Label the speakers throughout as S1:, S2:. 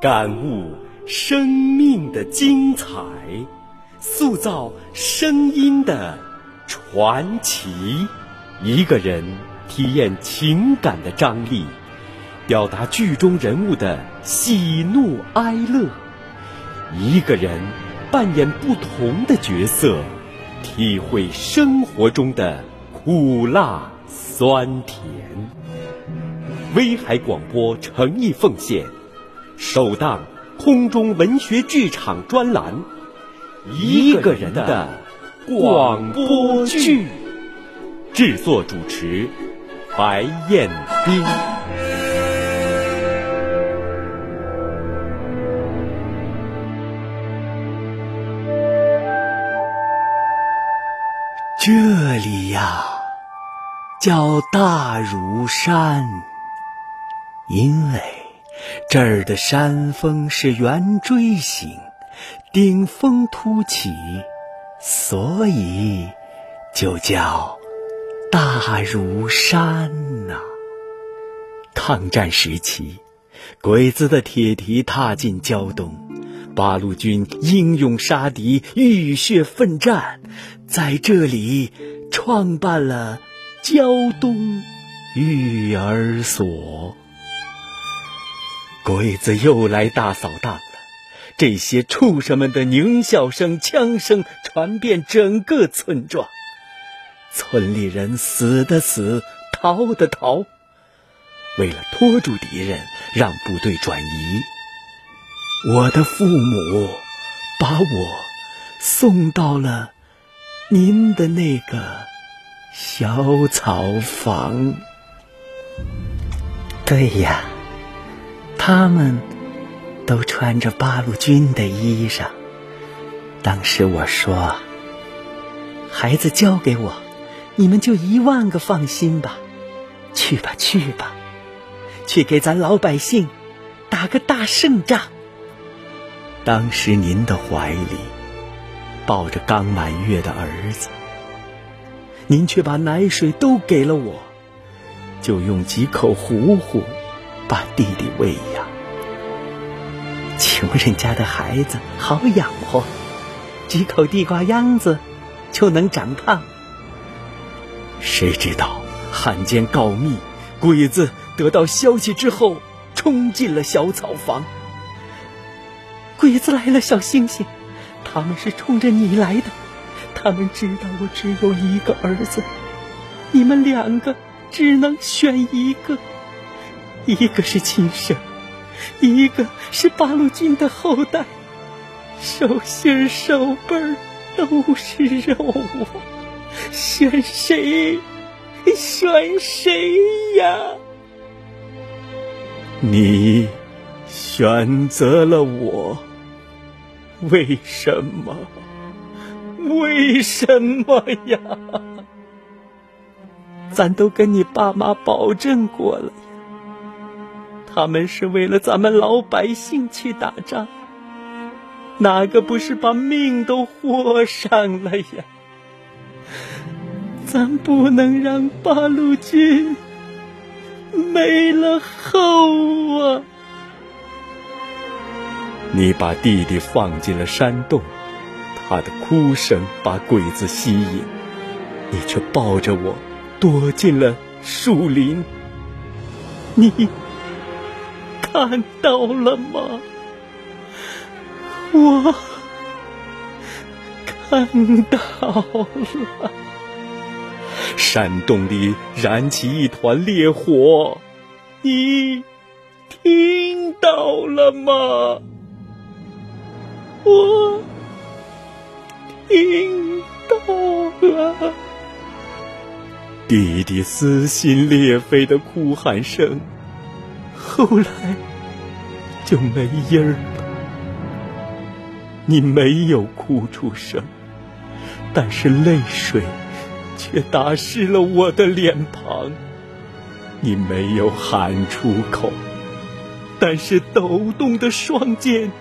S1: 感悟生命的精彩，塑造声音的传奇。一个人体验情感的张力，表达剧中人物的喜怒哀乐。一个人扮演不同的角色，体会生活中的苦辣酸甜。威海广播诚意奉献首档空中文学剧场专栏《一个人的广播剧》，制作主持白彦斌。
S2: 这里呀，叫大如山，因为这儿的山峰是圆锥形，顶峰凸起，所以就叫大如山呐。抗战时期，鬼子的铁蹄踏进胶东，八路军英勇杀敌，浴血奋战。在这里创办了胶东育儿所，鬼子又来大扫荡了。这些畜生们的狞笑声、枪声传遍整个村庄，村里人死的死，逃的逃。为了拖住敌人，让部队转移，我的父母把我送到了。您的那个小草房，对呀，他们都穿着八路军的衣裳。当时我说：“孩子交给我，你们就一万个放心吧。去吧，去吧，去给咱老百姓打个大胜仗。”当时您的怀里。抱着刚满月的儿子，您却把奶水都给了我，就用几口糊糊把弟弟喂养。穷人家的孩子好养活，几口地瓜秧子就能长胖。谁知道汉奸告密，鬼子得到消息之后冲进了小草房。鬼子来了，小星星。他们是冲着你来的，他们知道我只有一个儿子，你们两个只能选一个，一个是亲生，一个是八路军的后代，手心手背都是肉啊，选谁？选谁呀？你选择了我。为什么？为什么呀？咱都跟你爸妈保证过了，他们是为了咱们老百姓去打仗，哪个不是把命都豁上了呀？咱不能让八路军没了后啊！你把弟弟放进了山洞，他的哭声把鬼子吸引，你却抱着我躲进了树林。你看到了吗？我看到了，山洞里燃起一团烈火，你听到了吗？我听到了弟弟撕心裂肺的哭喊声，后来就没音儿了。你没有哭出声，但是泪水却打湿了我的脸庞。你没有喊出口，但是抖动的双肩。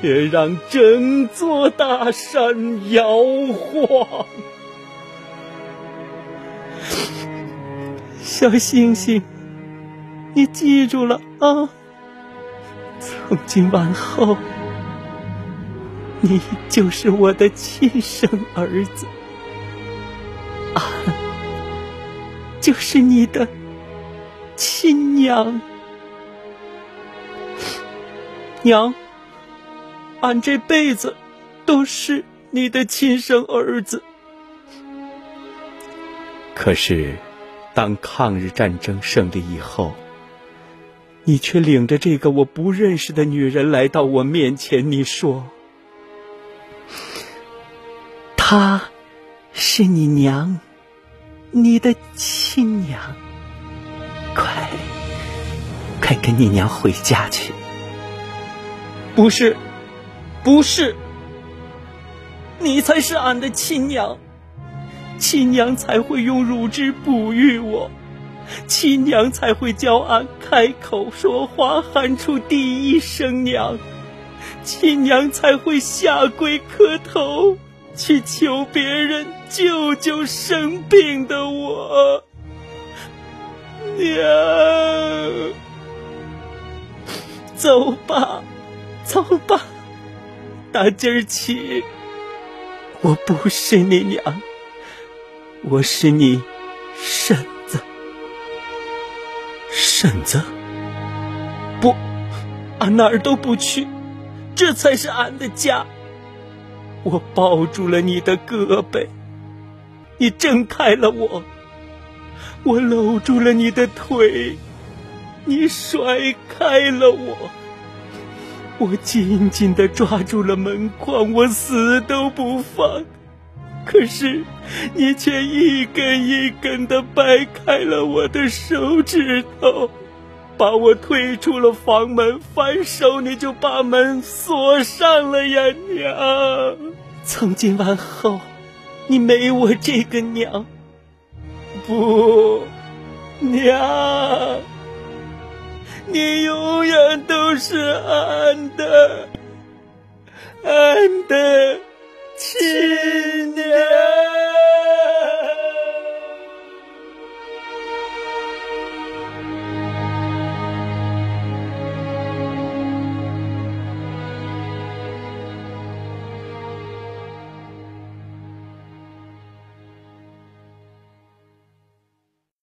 S2: 却让整座大山摇晃。小星星，你记住了啊！从今往后，你就是我的亲生儿子，俺就是你的亲娘。娘，俺这辈子都是你的亲生儿子。可是，当抗日战争胜利以后，你却领着这个我不认识的女人来到我面前，你说：“她是你娘，你的亲娘。快，快跟你娘回家去。”不是，不是，你才是俺的亲娘，亲娘才会用乳汁哺育我，亲娘才会教俺开口说话，喊出第一声娘，亲娘才会下跪磕头，去求别人救救生病的我，娘，走吧。走吧，打今儿起，我不是你娘，我是你婶。婶子，不，俺哪儿都不去，这才是俺的家。我抱住了你的胳膊，你挣开了我，我搂住了你的腿，你甩开了我。我紧紧的抓住了门框，我死都不放。可是，你却一根一根的掰开了我的手指头，把我推出了房门。反手你就把门锁上了呀，娘！从今往后，你没我这个娘。不，娘。你永远都是俺的，俺的。新年